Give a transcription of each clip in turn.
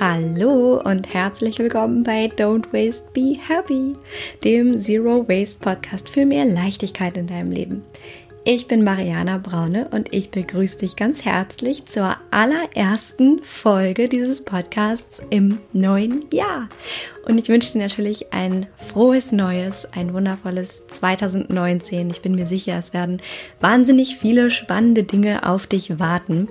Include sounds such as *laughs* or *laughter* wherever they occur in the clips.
Hallo und herzlich willkommen bei Don't Waste, Be Happy, dem Zero Waste Podcast für mehr Leichtigkeit in deinem Leben. Ich bin Mariana Braune und ich begrüße dich ganz herzlich zur allerersten Folge dieses Podcasts im neuen Jahr. Und ich wünsche dir natürlich ein frohes Neues, ein wundervolles 2019. Ich bin mir sicher, es werden wahnsinnig viele spannende Dinge auf dich warten.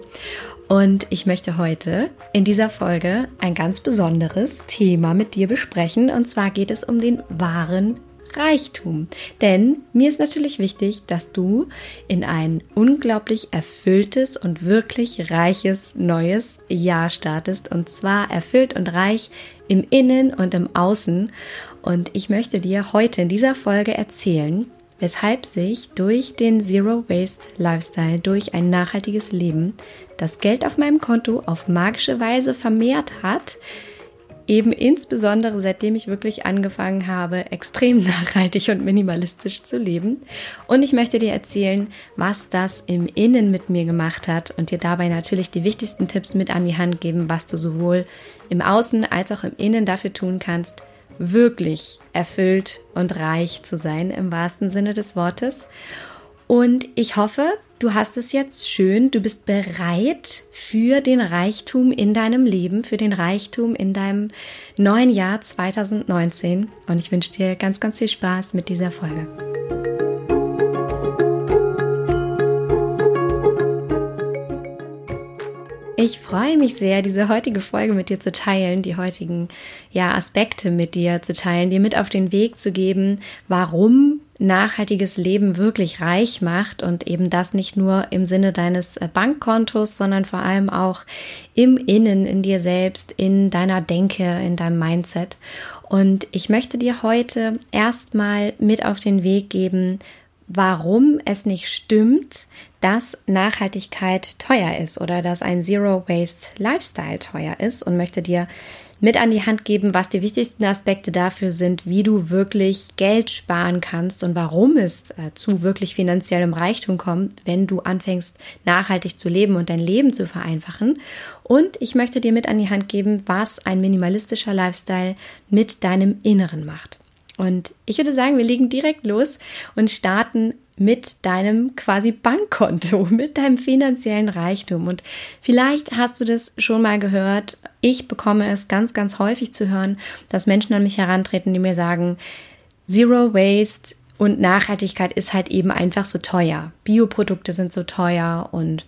Und ich möchte heute in dieser Folge ein ganz besonderes Thema mit dir besprechen. Und zwar geht es um den wahren Reichtum. Denn mir ist natürlich wichtig, dass du in ein unglaublich erfülltes und wirklich reiches neues Jahr startest. Und zwar erfüllt und reich im Innen und im Außen. Und ich möchte dir heute in dieser Folge erzählen, weshalb sich durch den Zero Waste Lifestyle, durch ein nachhaltiges Leben, das Geld auf meinem Konto auf magische Weise vermehrt hat, eben insbesondere seitdem ich wirklich angefangen habe, extrem *laughs* nachhaltig und minimalistisch zu leben. Und ich möchte dir erzählen, was das im Innen mit mir gemacht hat und dir dabei natürlich die wichtigsten Tipps mit an die Hand geben, was du sowohl im Außen als auch im Innen dafür tun kannst, wirklich erfüllt und reich zu sein im wahrsten Sinne des Wortes. Und ich hoffe, du hast es jetzt schön, du bist bereit für den Reichtum in deinem Leben, für den Reichtum in deinem neuen Jahr 2019. Und ich wünsche dir ganz, ganz viel Spaß mit dieser Folge. Ich freue mich sehr, diese heutige Folge mit dir zu teilen, die heutigen ja, Aspekte mit dir zu teilen, dir mit auf den Weg zu geben, warum nachhaltiges Leben wirklich reich macht und eben das nicht nur im Sinne deines äh, Bankkontos, sondern vor allem auch im Innen, in dir selbst, in deiner Denke, in deinem Mindset. Und ich möchte dir heute erstmal mit auf den Weg geben, warum es nicht stimmt, dass Nachhaltigkeit teuer ist oder dass ein Zero Waste Lifestyle teuer ist und möchte dir mit an die Hand geben, was die wichtigsten Aspekte dafür sind, wie du wirklich Geld sparen kannst und warum es äh, zu wirklich finanziellem Reichtum kommt, wenn du anfängst nachhaltig zu leben und dein Leben zu vereinfachen. Und ich möchte dir mit an die Hand geben, was ein minimalistischer Lifestyle mit deinem Inneren macht. Und ich würde sagen, wir legen direkt los und starten mit deinem quasi Bankkonto, *laughs* mit deinem finanziellen Reichtum. Und vielleicht hast du das schon mal gehört. Ich bekomme es ganz, ganz häufig zu hören, dass Menschen an mich herantreten, die mir sagen, Zero Waste und Nachhaltigkeit ist halt eben einfach so teuer. Bioprodukte sind so teuer und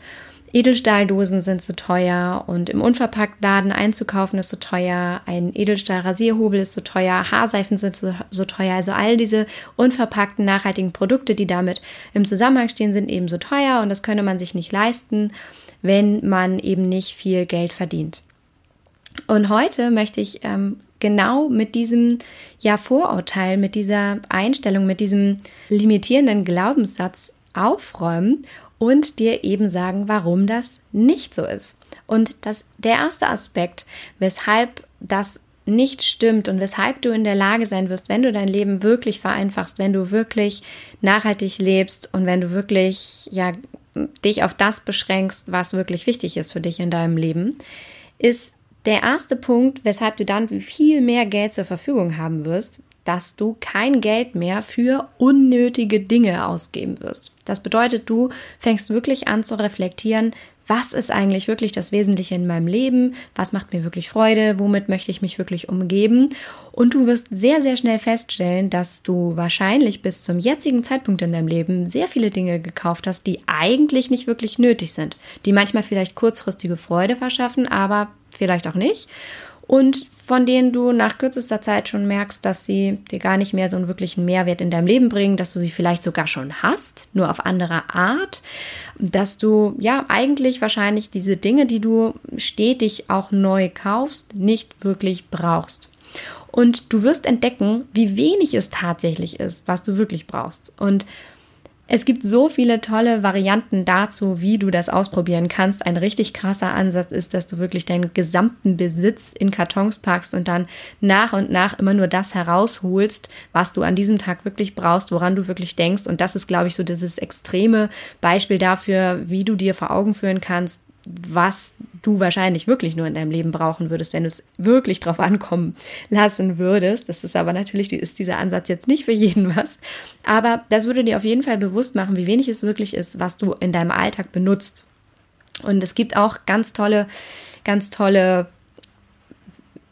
Edelstahldosen sind so teuer und im Unverpacktladen einzukaufen ist so teuer, ein Edelstahlrasierhobel ist so teuer, Haarseifen sind so, so teuer. Also all diese unverpackten nachhaltigen Produkte, die damit im Zusammenhang stehen, sind eben so teuer und das könne man sich nicht leisten, wenn man eben nicht viel Geld verdient. Und heute möchte ich ähm, genau mit diesem ja Vorurteil, mit dieser Einstellung, mit diesem limitierenden Glaubenssatz aufräumen und dir eben sagen, warum das nicht so ist. Und das, der erste Aspekt, weshalb das nicht stimmt und weshalb du in der Lage sein wirst, wenn du dein Leben wirklich vereinfachst, wenn du wirklich nachhaltig lebst und wenn du wirklich ja dich auf das beschränkst, was wirklich wichtig ist für dich in deinem Leben, ist der erste Punkt, weshalb du dann viel mehr Geld zur Verfügung haben wirst, dass du kein Geld mehr für unnötige Dinge ausgeben wirst. Das bedeutet, du fängst wirklich an zu reflektieren, was ist eigentlich wirklich das Wesentliche in meinem Leben, was macht mir wirklich Freude, womit möchte ich mich wirklich umgeben. Und du wirst sehr, sehr schnell feststellen, dass du wahrscheinlich bis zum jetzigen Zeitpunkt in deinem Leben sehr viele Dinge gekauft hast, die eigentlich nicht wirklich nötig sind, die manchmal vielleicht kurzfristige Freude verschaffen, aber vielleicht auch nicht und von denen du nach kürzester Zeit schon merkst, dass sie dir gar nicht mehr so einen wirklichen Mehrwert in deinem Leben bringen, dass du sie vielleicht sogar schon hast, nur auf andere Art, dass du ja eigentlich wahrscheinlich diese Dinge, die du stetig auch neu kaufst, nicht wirklich brauchst. Und du wirst entdecken, wie wenig es tatsächlich ist, was du wirklich brauchst. Und es gibt so viele tolle Varianten dazu, wie du das ausprobieren kannst. Ein richtig krasser Ansatz ist, dass du wirklich deinen gesamten Besitz in Kartons packst und dann nach und nach immer nur das herausholst, was du an diesem Tag wirklich brauchst, woran du wirklich denkst. Und das ist, glaube ich, so dieses extreme Beispiel dafür, wie du dir vor Augen führen kannst, was du wahrscheinlich wirklich nur in deinem Leben brauchen würdest, wenn du es wirklich drauf ankommen lassen würdest. Das ist aber natürlich, ist dieser Ansatz jetzt nicht für jeden was. Aber das würde dir auf jeden Fall bewusst machen, wie wenig es wirklich ist, was du in deinem Alltag benutzt. Und es gibt auch ganz tolle, ganz tolle,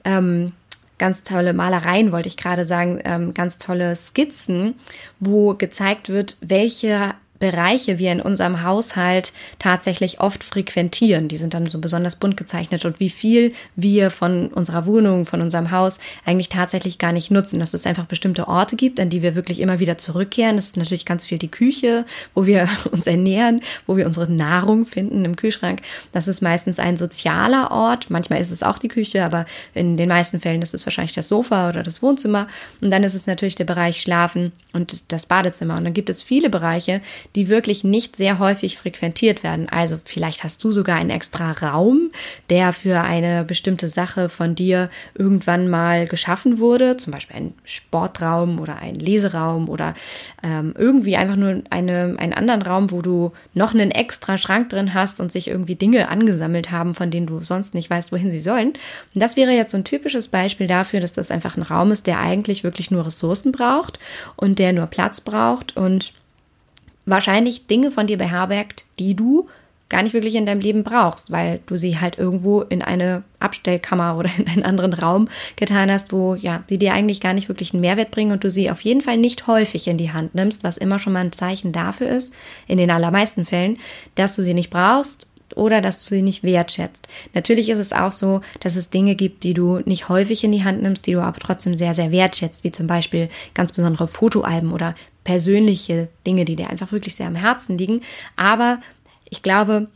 ähm, ganz tolle Malereien, wollte ich gerade sagen, ähm, ganz tolle Skizzen, wo gezeigt wird, welche Bereiche wir in unserem Haushalt tatsächlich oft frequentieren. Die sind dann so besonders bunt gezeichnet und wie viel wir von unserer Wohnung, von unserem Haus eigentlich tatsächlich gar nicht nutzen. Dass es einfach bestimmte Orte gibt, an die wir wirklich immer wieder zurückkehren. Das ist natürlich ganz viel die Küche, wo wir *laughs* uns ernähren, wo wir unsere Nahrung finden im Kühlschrank. Das ist meistens ein sozialer Ort. Manchmal ist es auch die Küche, aber in den meisten Fällen ist es wahrscheinlich das Sofa oder das Wohnzimmer. Und dann ist es natürlich der Bereich Schlafen und das Badezimmer. Und dann gibt es viele Bereiche, die wirklich nicht sehr häufig frequentiert werden. Also vielleicht hast du sogar einen extra Raum, der für eine bestimmte Sache von dir irgendwann mal geschaffen wurde, zum Beispiel ein Sportraum oder ein Leseraum oder ähm, irgendwie einfach nur eine, einen anderen Raum, wo du noch einen extra Schrank drin hast und sich irgendwie Dinge angesammelt haben, von denen du sonst nicht weißt, wohin sie sollen. Und das wäre jetzt so ein typisches Beispiel dafür, dass das einfach ein Raum ist, der eigentlich wirklich nur Ressourcen braucht und der nur Platz braucht und wahrscheinlich Dinge von dir beherbergt, die du gar nicht wirklich in deinem Leben brauchst, weil du sie halt irgendwo in eine Abstellkammer oder in einen anderen Raum getan hast, wo ja, sie dir eigentlich gar nicht wirklich einen Mehrwert bringen und du sie auf jeden Fall nicht häufig in die Hand nimmst, was immer schon mal ein Zeichen dafür ist, in den allermeisten Fällen, dass du sie nicht brauchst oder dass du sie nicht wertschätzt. Natürlich ist es auch so, dass es Dinge gibt, die du nicht häufig in die Hand nimmst, die du aber trotzdem sehr, sehr wertschätzt, wie zum Beispiel ganz besondere Fotoalben oder persönliche Dinge, die dir einfach wirklich sehr am Herzen liegen. Aber ich glaube,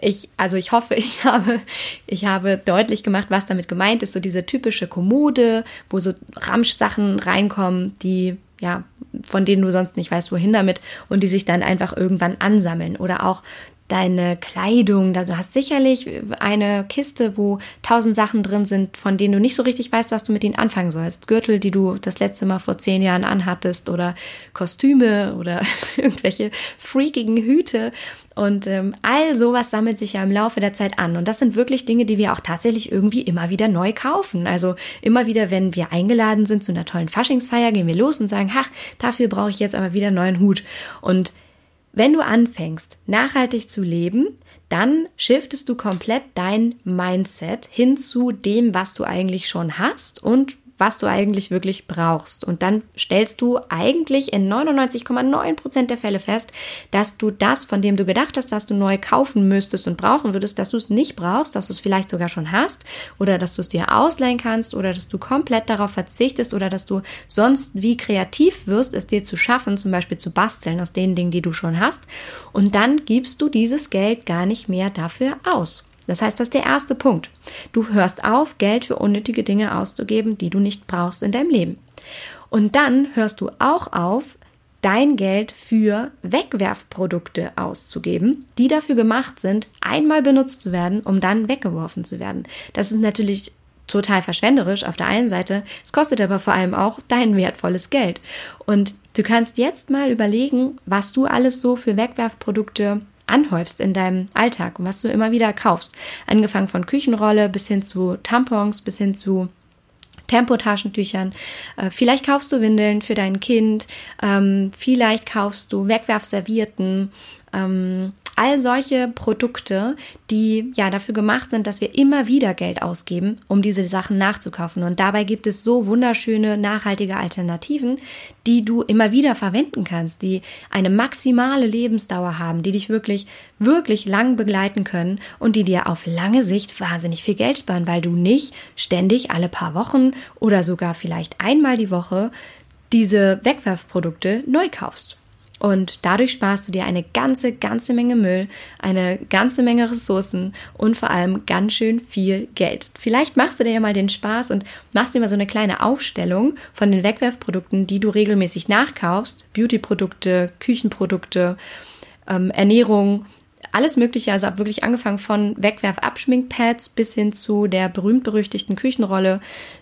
ich, also ich hoffe, *laughs* ich habe, ich habe deutlich gemacht, was damit gemeint ist. So diese typische Kommode, wo so Ramschsachen reinkommen, die, ja, von denen du sonst nicht weißt, wohin damit und die sich dann einfach irgendwann ansammeln. Oder auch deine Kleidung. Du hast sicherlich eine Kiste, wo tausend Sachen drin sind, von denen du nicht so richtig weißt, was du mit ihnen anfangen sollst. Gürtel, die du das letzte Mal vor zehn Jahren anhattest oder Kostüme oder *laughs* irgendwelche freakigen Hüte. Und ähm, all sowas sammelt sich ja im Laufe der Zeit an. Und das sind wirklich Dinge, die wir auch tatsächlich irgendwie immer wieder neu kaufen. Also immer wieder, wenn wir eingeladen sind zu einer tollen Faschingsfeier, gehen wir los und sagen, ach, dafür brauche ich jetzt aber wieder einen neuen Hut. Und wenn du anfängst, nachhaltig zu leben, dann shiftest du komplett dein Mindset hin zu dem, was du eigentlich schon hast und was du eigentlich wirklich brauchst. Und dann stellst du eigentlich in 99,9 Prozent der Fälle fest, dass du das, von dem du gedacht hast, was du neu kaufen müsstest und brauchen würdest, dass du es nicht brauchst, dass du es vielleicht sogar schon hast oder dass du es dir ausleihen kannst oder dass du komplett darauf verzichtest oder dass du sonst wie kreativ wirst, es dir zu schaffen, zum Beispiel zu basteln aus den Dingen, die du schon hast. Und dann gibst du dieses Geld gar nicht mehr dafür aus. Das heißt, das ist der erste Punkt. Du hörst auf, Geld für unnötige Dinge auszugeben, die du nicht brauchst in deinem Leben. Und dann hörst du auch auf, dein Geld für Wegwerfprodukte auszugeben, die dafür gemacht sind, einmal benutzt zu werden, um dann weggeworfen zu werden. Das ist natürlich total verschwenderisch auf der einen Seite, es kostet aber vor allem auch dein wertvolles Geld. Und du kannst jetzt mal überlegen, was du alles so für Wegwerfprodukte anhäufst in deinem Alltag und was du immer wieder kaufst. Angefangen von Küchenrolle bis hin zu Tampons, bis hin zu Tempotaschentüchern. Äh, vielleicht kaufst du Windeln für dein Kind. Ähm, vielleicht kaufst du Wegwerfservierten. All solche Produkte, die ja dafür gemacht sind, dass wir immer wieder Geld ausgeben, um diese Sachen nachzukaufen. Und dabei gibt es so wunderschöne, nachhaltige Alternativen, die du immer wieder verwenden kannst, die eine maximale Lebensdauer haben, die dich wirklich, wirklich lang begleiten können und die dir auf lange Sicht wahnsinnig viel Geld sparen, weil du nicht ständig alle paar Wochen oder sogar vielleicht einmal die Woche diese Wegwerfprodukte neu kaufst. Und dadurch sparst du dir eine ganze, ganze Menge Müll, eine ganze Menge Ressourcen und vor allem ganz schön viel Geld. Vielleicht machst du dir ja mal den Spaß und machst dir mal so eine kleine Aufstellung von den Wegwerfprodukten, die du regelmäßig nachkaufst. Beautyprodukte, Küchenprodukte, ähm, Ernährung, alles Mögliche, also wirklich angefangen von Wegwerf-Abschminkpads bis hin zu der berühmt-berüchtigten Küchenrolle,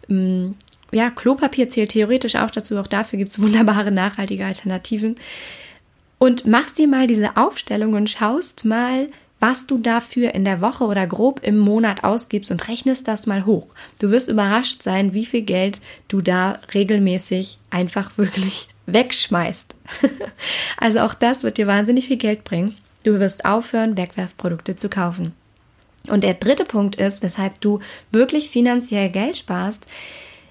ähm, ja, Klopapier zählt theoretisch auch dazu. Auch dafür gibt es *laughs* wunderbare nachhaltige Alternativen und machst dir mal diese Aufstellung und schaust mal, was du dafür in der Woche oder grob im Monat ausgibst und rechnest das mal hoch. Du wirst überrascht sein, wie viel Geld du da regelmäßig einfach *laughs* wirklich wegschmeißt. *laughs* also auch das wird dir wahnsinnig viel Geld bringen. Du wirst aufhören, Wegwerfprodukte zu kaufen. Und der dritte Punkt ist, weshalb du wirklich finanziell Geld sparst,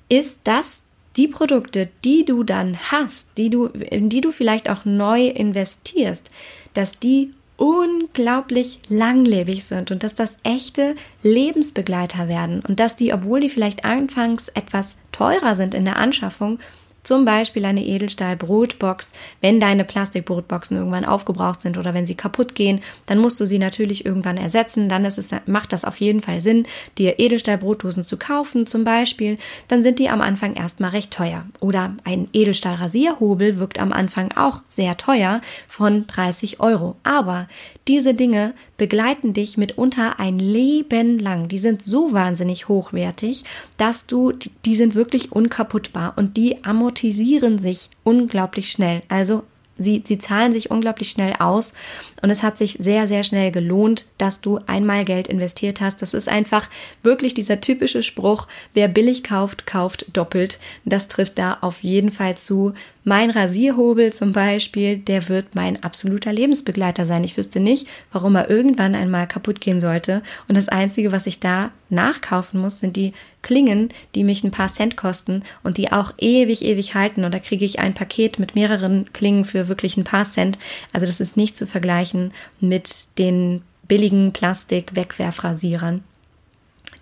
ist, dass die Produkte, die du dann hast, die du, in die du vielleicht auch neu investierst, dass die unglaublich langlebig sind und dass das echte Lebensbegleiter werden und dass die, obwohl die vielleicht anfangs etwas teurer sind in der Anschaffung, zum Beispiel eine Edelstahl-Brotbox. Wenn deine Plastikbrotboxen irgendwann aufgebraucht sind oder wenn sie kaputt gehen, dann musst du sie natürlich irgendwann ersetzen. Dann ist es, macht das auf jeden Fall Sinn, dir Edelstahl-Brotdosen zu kaufen, zum Beispiel. Dann sind die am Anfang erstmal recht teuer. Oder ein Edelstahl-Rasierhobel wirkt am Anfang auch sehr teuer von 30 Euro. Aber diese Dinge begleiten dich mitunter ein Leben lang. Die sind so wahnsinnig hochwertig, dass du, die sind wirklich unkaputtbar und die amortisieren sich unglaublich schnell. Also sie, sie zahlen sich unglaublich schnell aus und es hat sich sehr, sehr schnell gelohnt, dass du einmal Geld investiert hast. Das ist einfach wirklich dieser typische Spruch, wer billig kauft, kauft doppelt. Das trifft da auf jeden Fall zu. Mein Rasierhobel zum Beispiel, der wird mein absoluter Lebensbegleiter sein. Ich wüsste nicht, warum er irgendwann einmal kaputt gehen sollte. Und das Einzige, was ich da nachkaufen muss, sind die Klingen, die mich ein paar Cent kosten und die auch ewig, ewig halten. Und da kriege ich ein Paket mit mehreren Klingen für wirklich ein paar Cent. Also das ist nicht zu vergleichen mit den billigen Plastik-Wegwerfrasierern,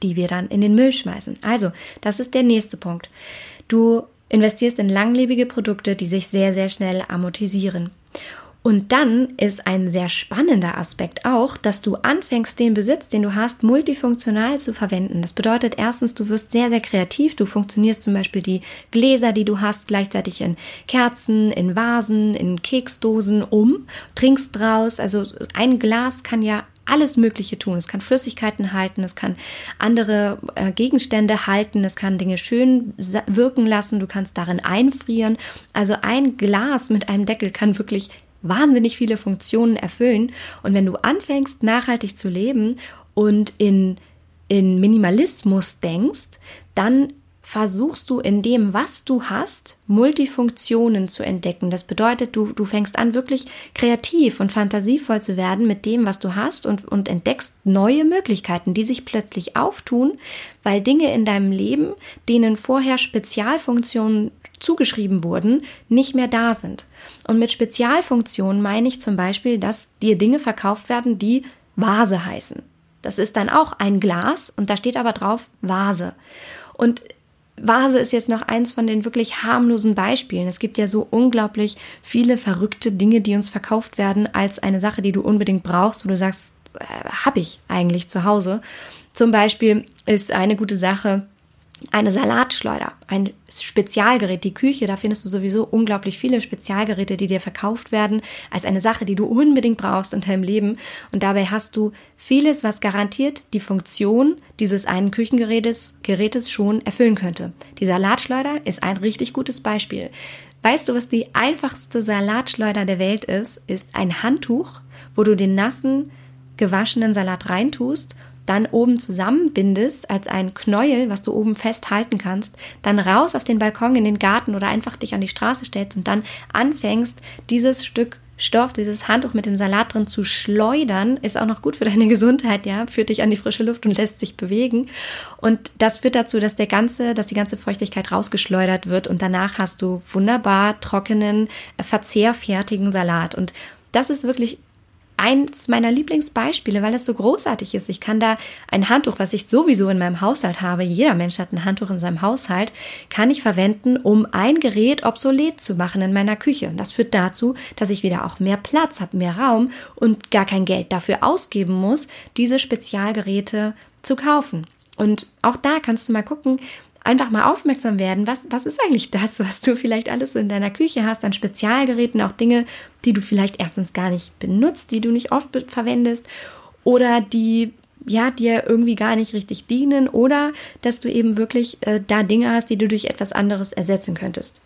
die wir dann in den Müll schmeißen. Also, das ist der nächste Punkt. Du investierst in langlebige Produkte, die sich sehr, sehr schnell amortisieren. Und dann ist ein sehr spannender Aspekt auch, dass du anfängst, den Besitz, den du hast, multifunktional zu verwenden. Das bedeutet erstens, du wirst sehr, sehr kreativ. Du funktionierst zum Beispiel die Gläser, die du hast, gleichzeitig in Kerzen, in Vasen, in Keksdosen um, trinkst draus. Also ein Glas kann ja alles Mögliche tun. Es kann Flüssigkeiten halten, es kann andere äh, Gegenstände halten, es kann Dinge schön wirken lassen, du kannst darin einfrieren. Also ein Glas mit einem Deckel kann wirklich wahnsinnig viele Funktionen erfüllen. Und wenn du anfängst, nachhaltig zu leben und in, in Minimalismus denkst, dann versuchst du in dem, was du hast, Multifunktionen zu entdecken. Das bedeutet, du, du fängst an, wirklich kreativ und fantasievoll zu werden mit dem, was du hast und, und entdeckst neue Möglichkeiten, die sich plötzlich auftun, weil Dinge in deinem Leben, denen vorher Spezialfunktionen zugeschrieben wurden, nicht mehr da sind. Und mit Spezialfunktionen meine ich zum Beispiel, dass dir Dinge verkauft werden, die Vase heißen. Das ist dann auch ein Glas und da steht aber drauf Vase. Und Vase ist jetzt noch eins von den wirklich harmlosen Beispielen. Es gibt ja so unglaublich viele verrückte Dinge, die uns verkauft werden als eine Sache, die du unbedingt brauchst, wo du sagst, äh, habe ich eigentlich zu Hause. Zum Beispiel ist eine gute Sache eine Salatschleuder, ein Spezialgerät, die Küche, da findest du sowieso unglaublich viele Spezialgeräte, die dir verkauft werden als eine Sache, die du unbedingt brauchst in deinem Leben. Und dabei hast du vieles, was garantiert die Funktion dieses einen Küchengerätes Gerätes schon erfüllen könnte. Die Salatschleuder ist ein richtig gutes Beispiel. Weißt du, was die einfachste Salatschleuder der Welt ist? Ist ein Handtuch, wo du den nassen, gewaschenen Salat reintust dann oben zusammenbindest als ein Knäuel, was du oben festhalten kannst, dann raus auf den Balkon in den Garten oder einfach dich an die Straße stellst und dann anfängst, dieses Stück Stoff, dieses Handtuch mit dem Salat drin zu schleudern, ist auch noch gut für deine Gesundheit, ja, führt dich an die frische Luft und lässt sich bewegen. Und das führt dazu, dass der ganze, dass die ganze Feuchtigkeit rausgeschleudert wird und danach hast du wunderbar trockenen, verzehrfertigen Salat. Und das ist wirklich eins meiner Lieblingsbeispiele, weil es so großartig ist. Ich kann da ein Handtuch, was ich sowieso in meinem Haushalt habe, jeder Mensch hat ein Handtuch in seinem Haushalt, kann ich verwenden, um ein Gerät obsolet zu machen in meiner Küche. Und das führt dazu, dass ich wieder auch mehr Platz habe, mehr Raum und gar kein Geld dafür ausgeben muss, diese Spezialgeräte zu kaufen. Und auch da kannst du mal gucken, einfach mal aufmerksam werden, was, was ist eigentlich das, was du vielleicht alles in deiner Küche hast, an Spezialgeräten, auch Dinge, die du vielleicht erstens gar nicht benutzt, die du nicht oft verwendest oder die ja, dir irgendwie gar nicht richtig dienen oder dass du eben wirklich äh, da Dinge hast, die du durch etwas anderes ersetzen könntest.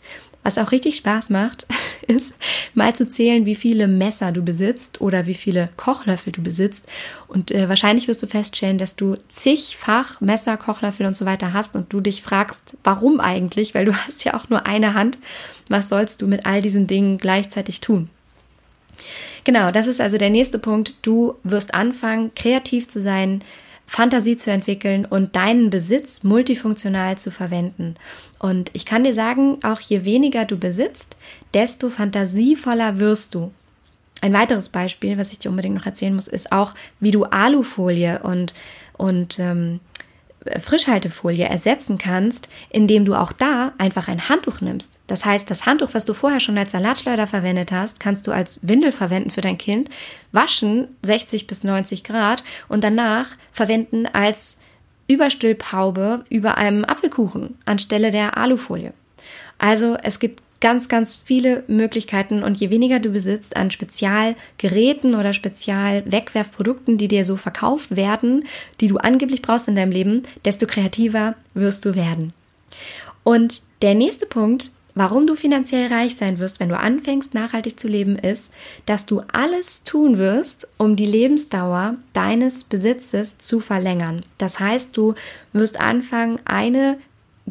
Was auch richtig Spaß macht, *laughs* ist mal zu zählen, wie viele Messer du besitzt oder wie viele Kochlöffel du besitzt. Und äh, wahrscheinlich wirst du feststellen, dass du zigfach Messer, Kochlöffel und so weiter hast und du dich fragst, warum eigentlich? Weil du *laughs* hast ja auch nur eine Hand. Was sollst du mit all diesen Dingen gleichzeitig tun? Genau, das ist also der nächste Punkt. Du wirst anfangen, kreativ zu sein, Fantasie zu entwickeln und deinen Besitz multifunktional zu verwenden. Und ich kann dir sagen, auch je weniger du besitzt, desto fantasievoller wirst du. Ein weiteres Beispiel, was ich dir unbedingt noch erzählen muss, ist auch, wie du Alufolie und, und ähm, Frischhaltefolie ersetzen kannst, indem du auch da einfach ein Handtuch nimmst. Das heißt, das Handtuch, was du vorher schon als Salatschleuder verwendet hast, kannst du als Windel verwenden für dein Kind, waschen 60 bis 90 Grad und danach verwenden als Überstülphaube über einem Apfelkuchen anstelle der Alufolie. Also es gibt ganz, ganz viele Möglichkeiten und je weniger du besitzt an Spezialgeräten oder Spezialwegwerfprodukten, die dir so verkauft werden, die du angeblich brauchst in deinem Leben, desto kreativer wirst du werden. Und der nächste Punkt, warum du finanziell reich sein wirst, wenn du anfängst, nachhaltig zu leben, ist, dass du alles tun wirst, um die Lebensdauer deines Besitzes zu verlängern. Das heißt, du wirst anfangen, eine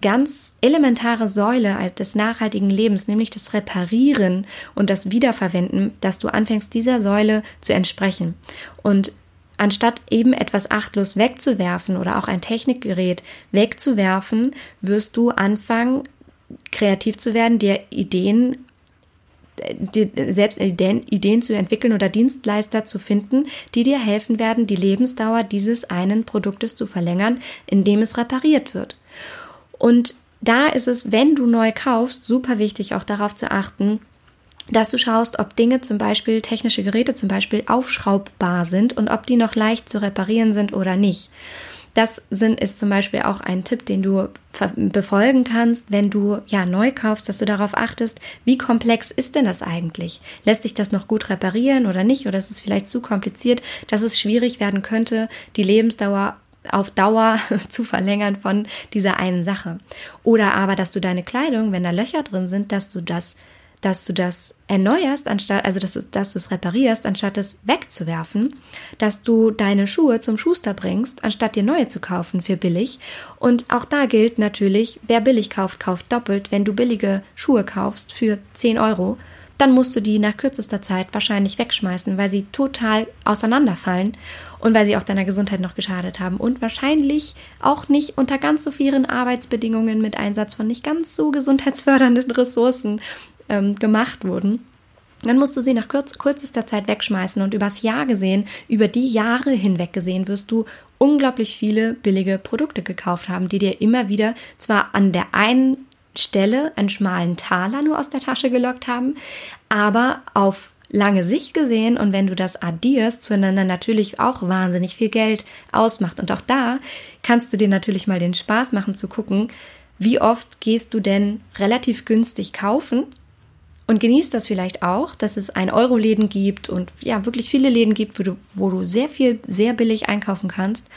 ganz elementare Säule des nachhaltigen Lebens, nämlich das Reparieren und das Wiederverwenden, dass du anfängst, dieser Säule zu entsprechen. Und anstatt eben etwas achtlos wegzuwerfen oder auch ein Technikgerät wegzuwerfen, wirst du anfangen, kreativ zu werden, dir Ideen die, selbst Ideen, Ideen zu entwickeln oder Dienstleister zu finden, die dir helfen werden, die Lebensdauer dieses einen Produktes zu verlängern, indem es repariert wird. Und da ist es, wenn du neu kaufst, super wichtig, auch darauf zu achten, dass du schaust, ob Dinge zum Beispiel, technische Geräte zum Beispiel, aufschraubbar sind und ob die noch leicht zu reparieren sind oder nicht. Das sind, ist zum Beispiel auch ein Tipp, den du befolgen kannst, wenn du ja neu kaufst, dass du darauf achtest, wie komplex ist denn das eigentlich? Lässt sich das noch gut reparieren oder nicht? Oder ist es vielleicht zu kompliziert, dass es schwierig werden könnte, die Lebensdauer auf Dauer *laughs* zu verlängern von dieser einen Sache. Oder aber, dass du deine Kleidung, wenn da Löcher drin sind, dass du das, dass du das erneuerst, anstatt, also dass du, dass du es reparierst, anstatt es wegzuwerfen, dass du deine Schuhe zum Schuster bringst, anstatt dir neue zu kaufen für billig. Und auch da gilt natürlich, wer billig kauft, kauft doppelt. Wenn du billige Schuhe kaufst für 10 Euro, dann musst du die nach kürzester Zeit wahrscheinlich wegschmeißen, weil sie total auseinanderfallen und weil sie auch deiner Gesundheit noch geschadet haben und wahrscheinlich auch nicht unter ganz so vielen Arbeitsbedingungen mit Einsatz von nicht ganz so gesundheitsfördernden Ressourcen ähm, gemacht wurden. Dann musst du sie nach kurz, kürzester Zeit wegschmeißen und übers Jahr gesehen, über die Jahre hinweg gesehen, wirst du unglaublich viele billige Produkte gekauft haben, die dir immer wieder zwar an der einen Stelle einen schmalen Taler nur aus der Tasche gelockt haben, aber auf lange Sicht gesehen und wenn du das addierst, zueinander natürlich auch wahnsinnig viel Geld ausmacht. Und auch da kannst du dir natürlich mal den Spaß machen zu gucken, wie oft gehst du denn relativ günstig kaufen und genießt das vielleicht auch, dass es ein Euro-Läden gibt und ja, wirklich viele Läden gibt, wo du, wo du sehr viel, sehr billig einkaufen kannst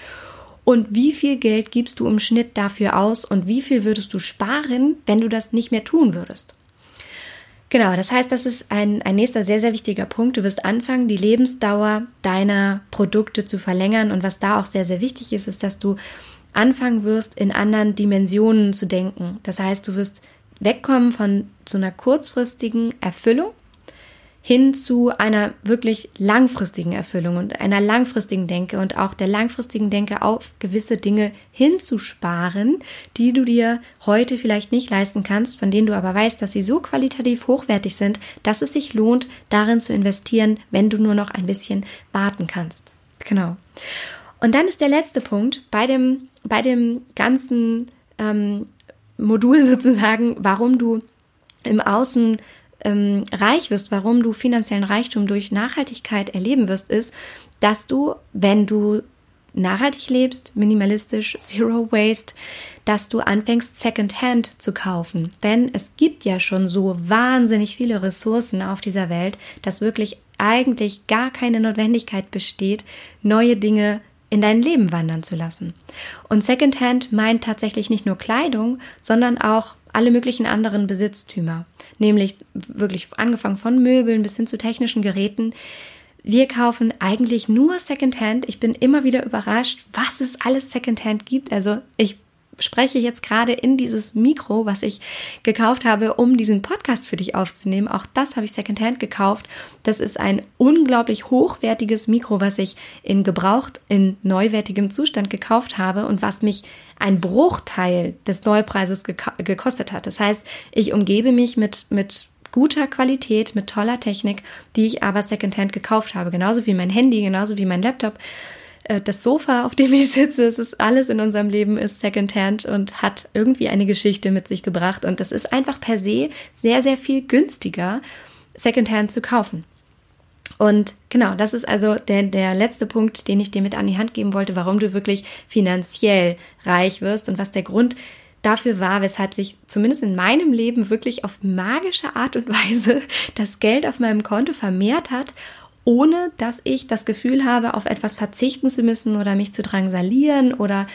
und wie viel Geld gibst du im Schnitt dafür aus und wie viel würdest du sparen, wenn du das nicht mehr tun würdest. Genau, das heißt, das ist ein, ein nächster sehr, sehr wichtiger Punkt. Du wirst anfangen, die Lebensdauer deiner Produkte zu verlängern. Und was da auch sehr, sehr wichtig ist, ist, dass du anfangen wirst, in anderen Dimensionen zu denken. Das heißt, du wirst wegkommen von so einer kurzfristigen Erfüllung hin zu einer wirklich langfristigen Erfüllung und einer langfristigen Denke und auch der langfristigen Denke auf gewisse Dinge hinzusparen, die du dir heute vielleicht nicht leisten kannst, von denen du aber weißt, dass sie so qualitativ hochwertig sind, dass es sich lohnt, darin zu investieren, wenn du nur noch ein bisschen warten kannst. Genau. Und dann ist der letzte Punkt bei dem, bei dem ganzen ähm, Modul *laughs* sozusagen, warum du im Außen ähm, reich wirst, warum du finanziellen Reichtum durch Nachhaltigkeit erleben wirst, ist, dass du, wenn du nachhaltig lebst, minimalistisch, zero waste, dass du anfängst, Secondhand zu kaufen. Denn es gibt ja schon so wahnsinnig viele Ressourcen auf dieser Welt, dass wirklich eigentlich gar keine Notwendigkeit besteht, neue Dinge in dein Leben wandern zu lassen. Und Secondhand meint tatsächlich nicht nur Kleidung, sondern auch alle möglichen anderen Besitztümer, nämlich wirklich angefangen von Möbeln bis hin zu technischen Geräten. Wir kaufen eigentlich nur Secondhand. Ich bin immer wieder überrascht, was es alles Secondhand gibt. Also ich spreche jetzt gerade in dieses Mikro, was ich gekauft habe, um diesen Podcast für dich aufzunehmen. Auch das habe ich secondhand gekauft. Das ist ein unglaublich hochwertiges Mikro, was ich in gebraucht, in neuwertigem Zustand gekauft habe und was mich ein Bruchteil des Neupreises gekostet hat. Das heißt, ich umgebe mich mit, mit guter Qualität, mit toller Technik, die ich aber secondhand gekauft habe. Genauso wie mein Handy, genauso wie mein Laptop. Äh, das Sofa, auf dem ich sitze, es ist alles in unserem Leben ist Secondhand und hat irgendwie eine Geschichte mit sich gebracht. Und das ist einfach per se sehr, sehr viel günstiger, Secondhand zu kaufen. Und genau, das ist also der, der letzte Punkt, den ich dir mit an die Hand geben wollte, warum du wirklich finanziell reich wirst und was der Grund dafür war, weshalb sich zumindest in meinem Leben wirklich auf magische Art und *laughs* Weise das Geld auf meinem Konto vermehrt hat ohne dass ich das Gefühl habe, auf etwas verzichten zu müssen oder mich zu drangsalieren oder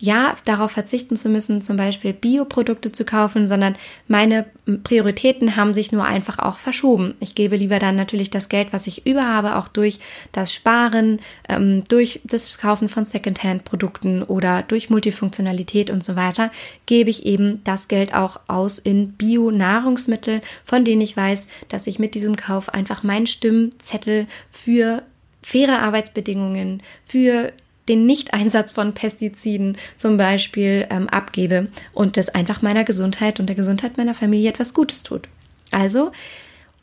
ja, darauf verzichten zu müssen, zum Beispiel Bioprodukte zu kaufen, sondern meine Prioritäten haben sich nur einfach auch verschoben. Ich gebe lieber dann natürlich das Geld, was ich über habe, auch durch das Sparen, ähm, durch das Kaufen von Secondhand-Produkten oder durch Multifunktionalität und so weiter, gebe ich eben das Geld auch aus in Bio-Nahrungsmittel, von denen ich weiß, dass ich mit diesem Kauf einfach meinen Stimmzettel für faire Arbeitsbedingungen, für den Nicht-Einsatz von Pestiziden zum Beispiel ähm, abgebe und das einfach meiner Gesundheit und der Gesundheit meiner Familie etwas Gutes tut. Also,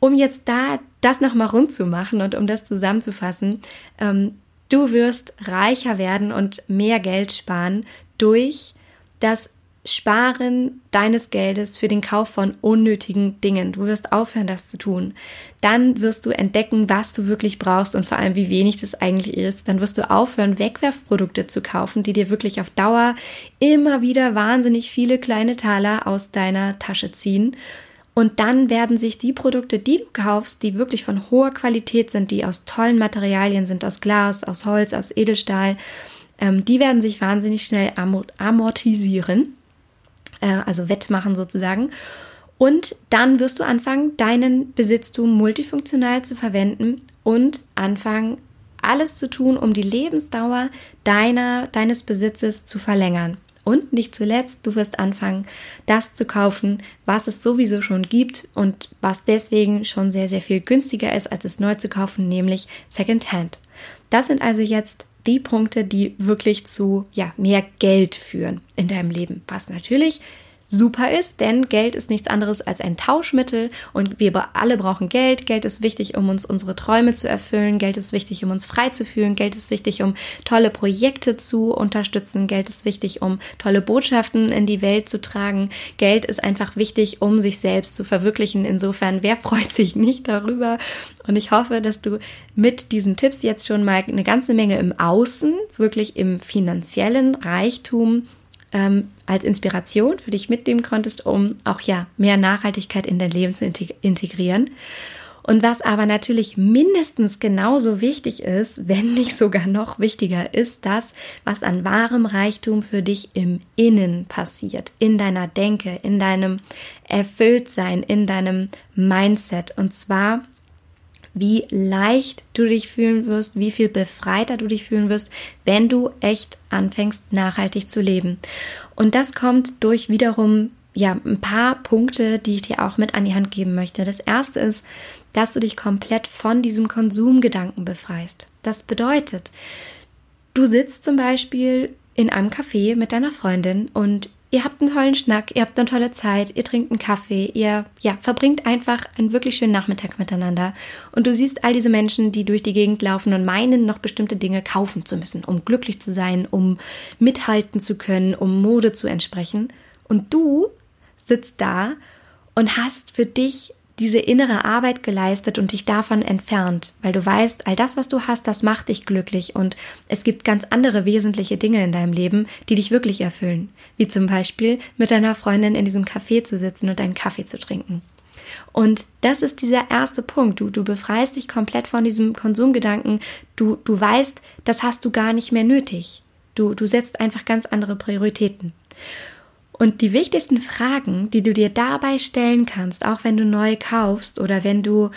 um jetzt da das nochmal rund zu machen und um das zusammenzufassen, ähm, du wirst reicher werden und mehr Geld sparen durch das Sparen deines Geldes für den Kauf von unnötigen Dingen. Du wirst aufhören, das zu tun. Dann wirst du entdecken, was du wirklich brauchst und vor allem, wie wenig das eigentlich ist. Dann wirst du aufhören, Wegwerfprodukte zu kaufen, die dir wirklich auf Dauer immer wieder wahnsinnig viele kleine Taler aus deiner Tasche ziehen. Und dann werden sich die Produkte, die du kaufst, die wirklich von hoher Qualität sind, die aus tollen Materialien sind, aus Glas, aus Holz, aus Edelstahl, ähm, die werden sich wahnsinnig schnell amortisieren äh, also wettmachen sozusagen. Und dann wirst du anfangen, deinen Besitztum multifunktional zu verwenden und anfangen, alles zu tun, um die Lebensdauer deiner, deines Besitzes zu verlängern. Und nicht zuletzt, du wirst anfangen, das zu kaufen, was es sowieso schon gibt und was deswegen schon sehr, sehr viel günstiger ist, als es neu zu kaufen, nämlich Secondhand. Das sind also jetzt die Punkte, die wirklich zu ja, mehr Geld führen in deinem Leben. Was natürlich super ist, denn Geld ist nichts anderes als ein Tauschmittel und wir alle brauchen Geld. Geld ist wichtig, um uns unsere Träume zu erfüllen. Geld ist wichtig, um uns frei zu fühlen. Geld ist wichtig, um tolle Projekte zu unterstützen. Geld ist wichtig, um tolle Botschaften in die Welt zu tragen. Geld ist einfach wichtig, um sich selbst zu verwirklichen. Insofern, wer freut sich nicht darüber? Und ich hoffe, dass du mit diesen Tipps jetzt schon mal eine ganze Menge im Außen, wirklich im finanziellen Reichtum ähm, als Inspiration für dich mitnehmen konntest, um auch ja mehr Nachhaltigkeit in dein Leben zu integrieren. Und was aber natürlich mindestens genauso wichtig ist, wenn nicht sogar noch wichtiger, ist das, was an wahrem Reichtum für dich im Innen passiert, in deiner Denke, in deinem Erfülltsein, in deinem Mindset. Und zwar wie leicht du dich fühlen wirst, wie viel befreiter du dich fühlen wirst, wenn du echt anfängst, nachhaltig zu leben. Und das kommt durch wiederum ja, ein paar Punkte, die ich dir auch mit an die Hand geben möchte. Das erste ist, dass du dich komplett von diesem Konsumgedanken befreist. Das bedeutet, du sitzt zum Beispiel in einem Café mit deiner Freundin und ihr habt einen tollen Schnack, ihr habt eine tolle Zeit, ihr trinkt einen Kaffee, ihr ja, verbringt einfach einen wirklich schönen Nachmittag miteinander. Und du siehst all diese Menschen, die durch die Gegend laufen und meinen, noch bestimmte Dinge kaufen zu müssen, um glücklich zu sein, um mithalten zu können, um Mode zu entsprechen. Und du sitzt da und hast für dich diese innere Arbeit geleistet und dich davon entfernt, weil du weißt, all das, was du hast, das macht dich glücklich und es gibt ganz andere wesentliche Dinge in deinem Leben, die dich wirklich erfüllen, wie zum Beispiel mit deiner Freundin in diesem Café zu sitzen und einen Kaffee zu trinken. Und das ist dieser erste Punkt. Du, du befreist dich komplett von diesem Konsumgedanken. Du, du weißt, das hast du gar nicht mehr nötig. Du, du setzt einfach ganz andere Prioritäten. Und die wichtigsten Fragen, die du dir dabei stellen kannst, auch wenn du neu kaufst oder wenn du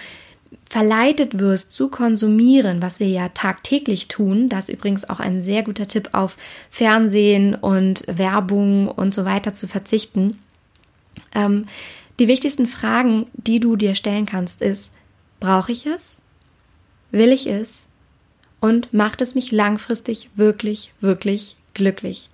verleitet wirst zu konsumieren, was wir ja tagtäglich tun, das ist übrigens auch ein sehr guter Tipp auf Fernsehen und Werbung und so weiter zu verzichten. Ähm, die wichtigsten Fragen, die du dir stellen kannst, ist, brauche ich es? Will ich es? Und macht es mich langfristig wirklich, wirklich glücklich?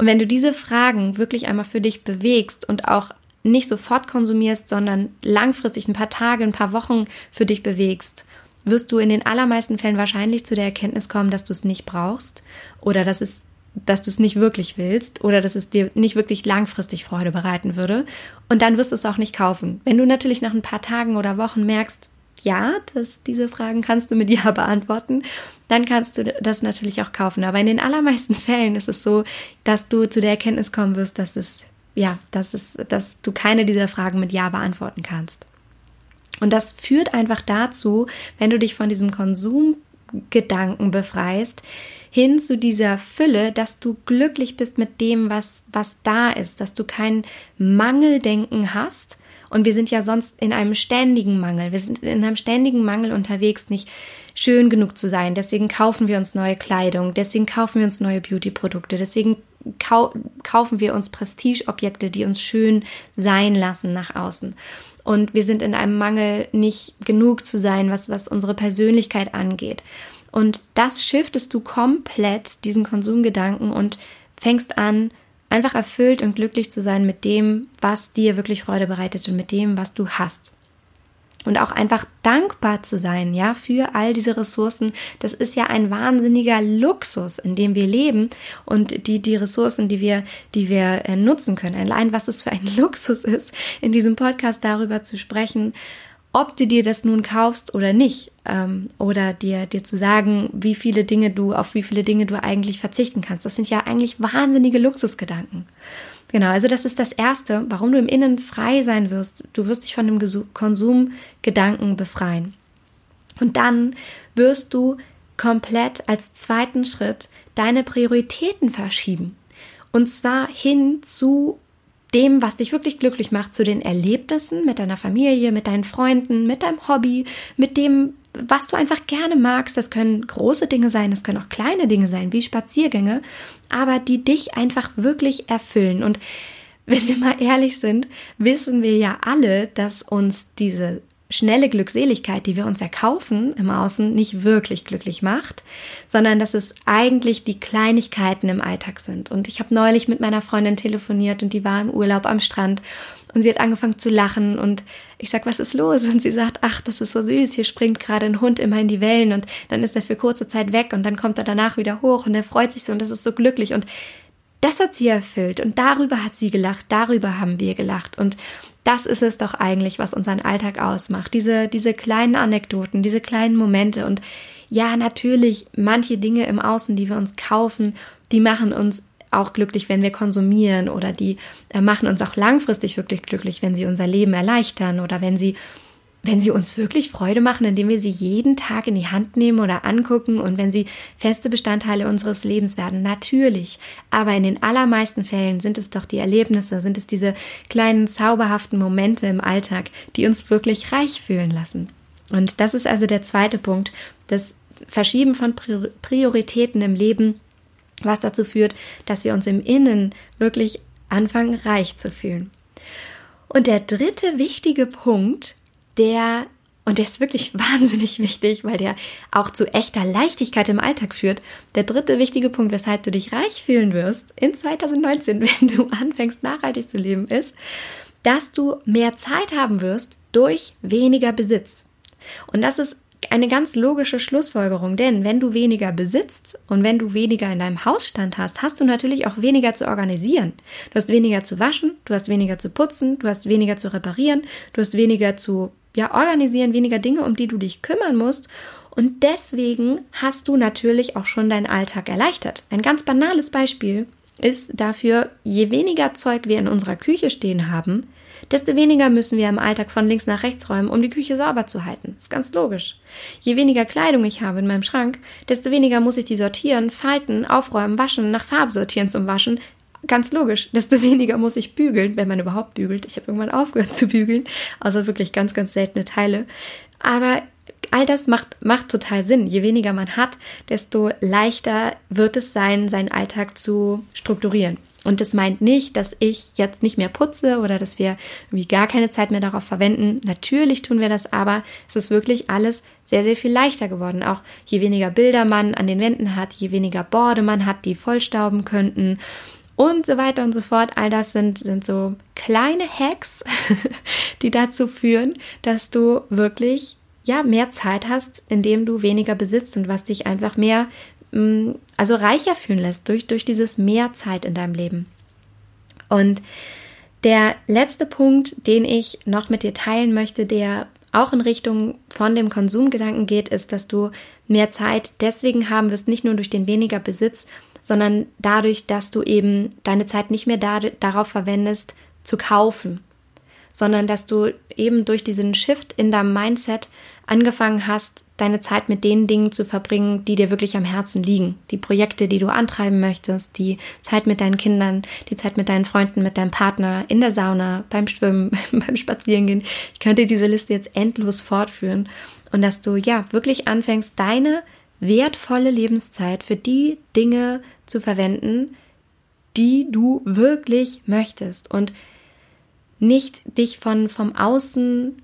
Und wenn du diese Fragen wirklich einmal für dich bewegst und auch nicht sofort konsumierst, sondern langfristig ein paar Tage, ein paar Wochen für dich bewegst, wirst du in den allermeisten Fällen wahrscheinlich zu der Erkenntnis kommen, dass du es nicht brauchst oder dass es dass du es nicht wirklich willst oder dass es dir nicht wirklich langfristig Freude bereiten würde. Und dann wirst du es auch nicht kaufen. Wenn du natürlich nach ein paar Tagen oder Wochen merkst, ja, dass diese Fragen kannst du mit Ja beantworten, dann kannst du das natürlich auch kaufen. Aber in den allermeisten *laughs* Fällen ist es so, dass du zu der Erkenntnis kommen wirst, dass es ja, dass, es, dass du keine dieser Fragen mit Ja beantworten kannst. Und das führt einfach dazu, wenn du dich von diesem Konsumgedanken befreist, hin zu dieser Fülle, dass du glücklich bist mit dem, was, was da ist, dass du kein Mangeldenken hast. Und wir sind ja sonst in einem ständigen Mangel. Wir sind in einem ständigen Mangel unterwegs, nicht schön genug zu sein. Deswegen kaufen wir uns neue Kleidung, deswegen kaufen wir uns neue Beauty-Produkte, deswegen kau kaufen wir uns Prestigeobjekte, die uns schön sein lassen nach außen. Und wir sind in einem Mangel, nicht genug zu sein, was, was unsere Persönlichkeit angeht. Und das shiftest du komplett, diesen Konsumgedanken, und fängst an, einfach erfüllt und glücklich zu sein mit dem, was dir wirklich Freude bereitet und mit dem, was du hast und auch einfach dankbar zu sein, ja, für all diese Ressourcen. Das ist ja ein wahnsinniger Luxus, in dem wir leben und die, die Ressourcen, die wir, die wir äh, nutzen können. Allein was es für ein *laughs* Luxus ist, in diesem Podcast darüber zu sprechen, ob du dir das nun kaufst oder nicht, ähm, oder dir, dir zu sagen, wie viele Dinge du, auf wie viele Dinge du eigentlich verzichten kannst. Das sind ja eigentlich wahnsinnige Luxusgedanken. Genau, also das ist das Erste, warum du im Innen frei sein wirst. Du wirst dich von dem Konsumgedanken befreien. Und dann wirst du komplett als zweiten Schritt deine Prioritäten verschieben. Und zwar hin zu dem, was dich wirklich glücklich macht, zu den Erlebnissen mit deiner Familie, mit deinen Freunden, mit deinem Hobby, mit dem, was du einfach gerne magst. Das können große Dinge sein, das können auch kleine Dinge sein, wie Spaziergänge, aber die dich einfach wirklich erfüllen. Und wenn wir mal ehrlich sind, wissen wir ja alle, dass uns diese schnelle Glückseligkeit, die wir uns erkaufen im Außen, nicht wirklich glücklich macht, sondern dass es eigentlich die Kleinigkeiten im Alltag sind. Und ich habe neulich mit meiner Freundin telefoniert und die war im Urlaub am Strand und sie hat angefangen zu lachen und ich sag, was ist los? Und sie sagt, ach, das ist so süß, hier springt gerade ein Hund immer in die Wellen und dann ist er für kurze Zeit weg und dann kommt er danach wieder hoch und er freut sich so und das ist so glücklich und das hat sie erfüllt und darüber hat sie gelacht, darüber haben wir gelacht und das ist es doch eigentlich, was unseren Alltag ausmacht. Diese, diese kleinen Anekdoten, diese kleinen Momente und ja, natürlich manche Dinge im Außen, die wir uns kaufen, die machen uns auch glücklich, wenn wir konsumieren oder die äh, machen uns auch langfristig wirklich glücklich, wenn sie unser Leben erleichtern oder wenn sie wenn sie uns wirklich Freude machen, indem wir sie jeden Tag in die Hand nehmen oder angucken und wenn sie feste Bestandteile unseres Lebens werden, natürlich. Aber in den allermeisten Fällen sind es doch die Erlebnisse, sind es diese kleinen zauberhaften Momente im Alltag, die uns wirklich reich fühlen lassen. Und das ist also der zweite Punkt, das Verschieben von Prioritäten im Leben was dazu führt, dass wir uns im Innen wirklich anfangen, reich zu fühlen. Und der dritte wichtige Punkt, der, und der ist wirklich *laughs* wahnsinnig wichtig, weil der auch zu echter Leichtigkeit im Alltag führt, der dritte wichtige Punkt, weshalb du dich reich fühlen wirst in 2019, *laughs* wenn du anfängst, nachhaltig zu leben, ist, dass du mehr Zeit haben wirst durch weniger Besitz. Und das ist eine ganz logische Schlussfolgerung, denn wenn du weniger besitzt und wenn du weniger in deinem Hausstand hast, hast du natürlich auch weniger zu organisieren. Du hast weniger zu waschen, du hast weniger zu putzen, du hast weniger zu reparieren, du hast weniger zu ja, organisieren, weniger Dinge, um die du dich kümmern musst. Und deswegen hast du natürlich auch schon deinen Alltag erleichtert. Ein ganz banales Beispiel ist dafür, je weniger Zeug wir in unserer Küche stehen haben, desto weniger müssen wir im Alltag von links nach rechts räumen, um die Küche sauber zu halten. Das ist ganz logisch. Je weniger Kleidung ich habe in meinem Schrank, desto weniger muss ich die sortieren, falten, aufräumen, waschen, nach Farbe sortieren zum Waschen. Ganz logisch, desto weniger muss ich bügeln, wenn man überhaupt bügelt. Ich habe irgendwann aufgehört zu bügeln, also wirklich ganz, ganz seltene Teile. Aber all das macht, macht total Sinn. Je weniger man hat, desto leichter wird es sein, seinen Alltag zu strukturieren. Und das meint nicht, dass ich jetzt nicht mehr putze oder dass wir irgendwie gar keine Zeit mehr darauf verwenden. Natürlich tun wir das, aber es ist wirklich alles sehr, sehr viel leichter geworden. Auch je weniger Bilder man an den Wänden hat, je weniger Borde man hat, die vollstauben könnten und so weiter und so fort. All das sind, sind so kleine Hacks, *laughs* die dazu führen, dass du wirklich ja mehr Zeit hast, indem du weniger besitzt und was dich einfach mehr mm, also reicher fühlen lässt durch, durch dieses mehr Zeit in deinem Leben. Und der letzte Punkt, den ich noch mit dir teilen möchte, der auch in Richtung von dem Konsumgedanken geht, ist, dass du mehr Zeit deswegen haben wirst, nicht nur durch den weniger Besitz, sondern dadurch, dass du eben deine Zeit nicht mehr da, darauf verwendest, zu kaufen, sondern dass du eben durch diesen Shift in deinem Mindset angefangen hast, deine Zeit mit den Dingen zu verbringen, die dir wirklich am Herzen liegen. Die Projekte, die du antreiben möchtest, die Zeit mit deinen Kindern, die Zeit mit deinen Freunden, mit deinem Partner, in der Sauna, beim Schwimmen, *laughs* beim Spazierengehen. Ich könnte diese Liste jetzt endlos fortführen. Und dass du ja wirklich anfängst, deine wertvolle Lebenszeit für die Dinge zu verwenden, die du wirklich möchtest und nicht dich von vom Außen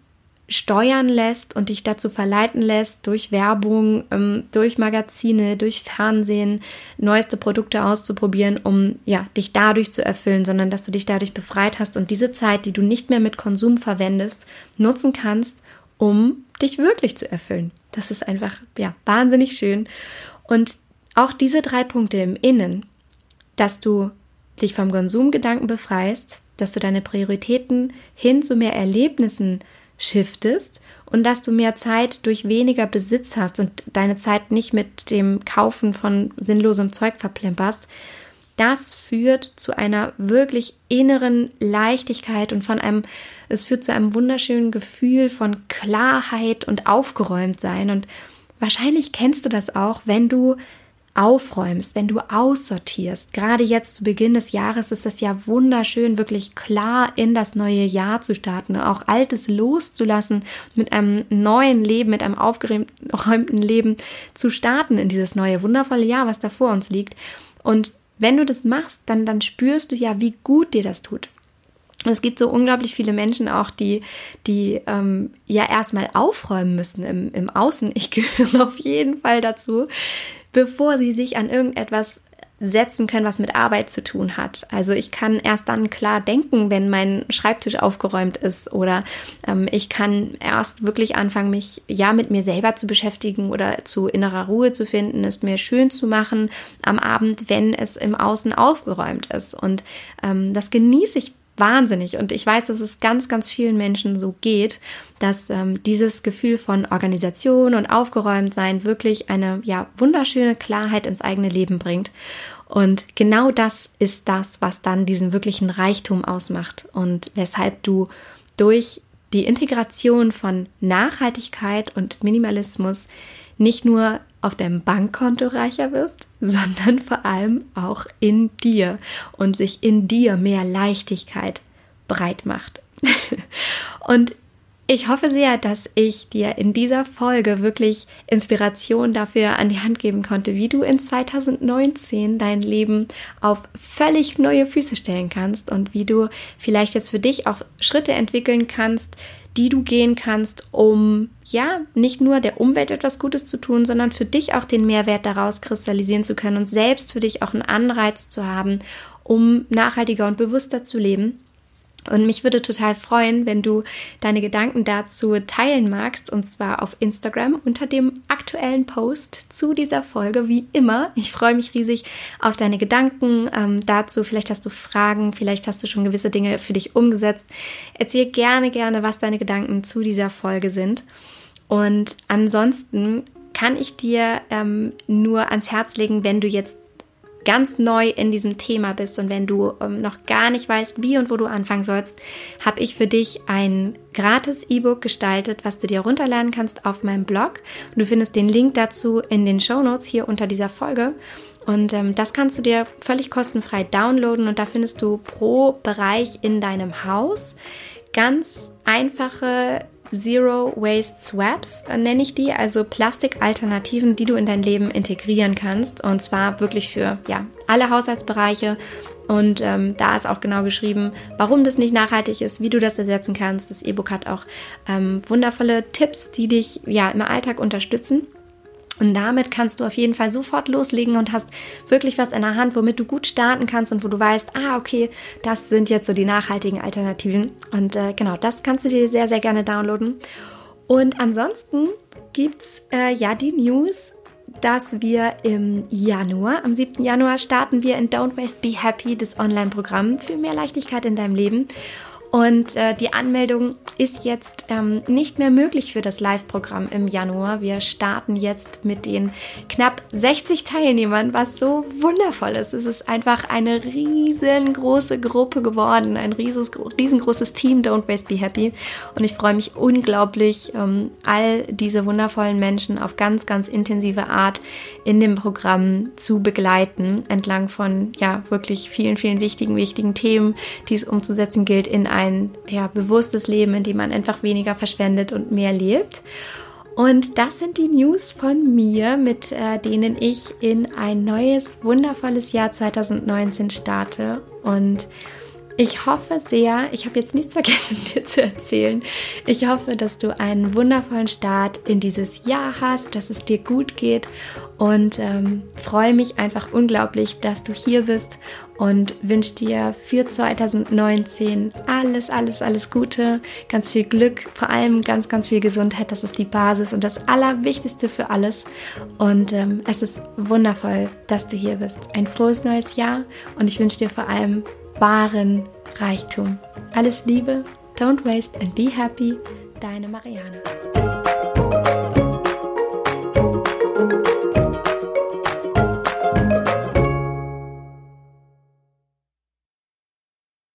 steuern lässt und dich dazu verleiten lässt, durch Werbung, ähm, durch Magazine, durch Fernsehen neueste Produkte auszuprobieren, um ja, dich dadurch zu erfüllen, sondern dass du dich dadurch befreit hast und diese Zeit, die du nicht mehr mit Konsum verwendest, nutzen kannst, um dich wirklich zu erfüllen. Das ist einfach ja wahnsinnig schön. Und auch diese drei Punkte im Innen, dass du dich vom Konsumgedanken befreist, dass du deine Prioritäten hin zu mehr Erlebnissen shiftest und dass du mehr Zeit durch weniger Besitz hast und deine Zeit nicht mit dem Kaufen von sinnlosem Zeug verplemperst, das führt zu einer wirklich inneren Leichtigkeit und von einem, es führt zu einem wunderschönen Gefühl von Klarheit und Aufgeräumtsein. Und wahrscheinlich kennst du das auch, wenn du aufräumst, wenn du aussortierst. Gerade jetzt zu Beginn des Jahres ist es ja wunderschön, wirklich klar in das neue Jahr zu starten, auch Altes loszulassen, mit einem neuen Leben, mit einem aufgeräumten Leben zu starten in dieses neue wundervolle Jahr, was da vor uns liegt. Und wenn du das machst, dann, dann spürst du ja, wie gut dir das tut. Es gibt so unglaublich viele Menschen auch, die, die ähm, ja erstmal aufräumen müssen im, im Außen. Ich *laughs* gehöre auf jeden Fall dazu bevor sie sich an irgendetwas setzen können, was mit Arbeit zu tun hat. Also ich kann erst dann klar denken, wenn mein Schreibtisch aufgeräumt ist oder ähm, ich kann erst wirklich anfangen, mich ja mit mir selber zu beschäftigen oder zu innerer Ruhe zu finden, es mir schön zu machen am Abend, wenn es im Außen aufgeräumt ist. Und ähm, das genieße ich wahnsinnig. Und ich weiß, dass es ganz, ganz vielen Menschen so geht, dass ähm, dieses Gefühl von Organisation und Aufgeräumtsein wirklich eine ja wunderschöne Klarheit ins eigene Leben bringt. Und genau das ist das, was dann diesen wirklichen Reichtum ausmacht und weshalb du durch die Integration von Nachhaltigkeit und Minimalismus nicht nur auf deinem Bankkonto reicher wirst, *laughs* sondern vor allem auch in dir und sich in dir mehr Leichtigkeit breit macht. *laughs* und ich hoffe sehr, dass ich dir in dieser Folge wirklich Inspiration dafür an die Hand geben konnte, wie du in 2019 dein Leben auf völlig neue Füße stellen kannst und wie du vielleicht jetzt für dich auch Schritte entwickeln kannst, die du gehen kannst, um ja nicht nur der Umwelt etwas Gutes zu tun, sondern für dich auch den Mehrwert daraus kristallisieren zu können und selbst für dich auch einen Anreiz zu haben, um nachhaltiger und bewusster zu leben. Und mich würde total freuen, wenn du deine Gedanken dazu teilen magst, und zwar auf Instagram unter dem aktuellen Post zu dieser Folge, wie immer. Ich freue mich riesig auf deine Gedanken ähm, dazu. Vielleicht hast du Fragen, vielleicht hast du schon gewisse Dinge für dich umgesetzt. Erzähl gerne, gerne, was deine Gedanken zu dieser Folge sind. Und ansonsten kann ich dir ähm, nur ans Herz legen, wenn du jetzt ganz neu in diesem Thema bist und wenn du ähm, noch gar nicht weißt, wie und wo du anfangen sollst, habe ich für dich ein gratis E-Book gestaltet, was du dir runterladen kannst auf meinem Blog. Und du findest den Link dazu in den Show Notes hier unter dieser Folge. Und ähm, das kannst du dir völlig kostenfrei downloaden und da findest du pro Bereich in deinem Haus ganz einfache Zero Waste Swaps äh, nenne ich die, also Plastikalternativen, die du in dein Leben integrieren kannst und zwar wirklich für ja alle Haushaltsbereiche und ähm, da ist auch genau geschrieben, warum das nicht nachhaltig ist, wie du das ersetzen kannst. Das E-Book hat auch ähm, wundervolle Tipps, die dich ja im Alltag unterstützen. Und damit kannst du auf jeden Fall sofort loslegen und hast wirklich was in der Hand, womit du gut starten kannst und wo du weißt, ah, okay, das sind jetzt so die nachhaltigen Alternativen. Und äh, genau, das kannst du dir sehr, sehr gerne downloaden. Und ansonsten gibt's äh, ja die News, dass wir im Januar, am 7. Januar, starten wir in Don't Waste Be Happy, das Online-Programm für mehr Leichtigkeit in deinem Leben. Und äh, die Anmeldung ist jetzt ähm, nicht mehr möglich für das Live-Programm im Januar. Wir starten jetzt mit den knapp 60 Teilnehmern, was so wundervoll ist. Es ist einfach eine riesengroße Gruppe geworden, ein riesengroßes Team, Don't Waste Be Happy. Und ich freue mich unglaublich, ähm, all diese wundervollen Menschen auf ganz, ganz intensive Art in dem Programm zu begleiten, entlang von ja wirklich vielen, vielen wichtigen, wichtigen Themen, die es umzusetzen gilt in ein ja, bewusstes Leben, in dem man einfach weniger verschwendet und mehr lebt. Und das sind die News von mir, mit äh, denen ich in ein neues, wundervolles Jahr 2019 starte. Und ich hoffe sehr, ich habe jetzt nichts vergessen *laughs* dir zu erzählen. Ich hoffe, dass du einen wundervollen Start in dieses Jahr hast, dass es dir gut geht und ähm, freue mich einfach unglaublich, dass du hier bist und wünsche dir für 2019 alles, alles, alles Gute, ganz viel Glück, vor allem ganz, ganz viel Gesundheit. Das ist die Basis und das Allerwichtigste für alles. Und ähm, es ist wundervoll, dass du hier bist. Ein frohes neues Jahr und ich wünsche dir vor allem wahren Reichtum. Alles Liebe, don't waste and be happy, deine Marianne.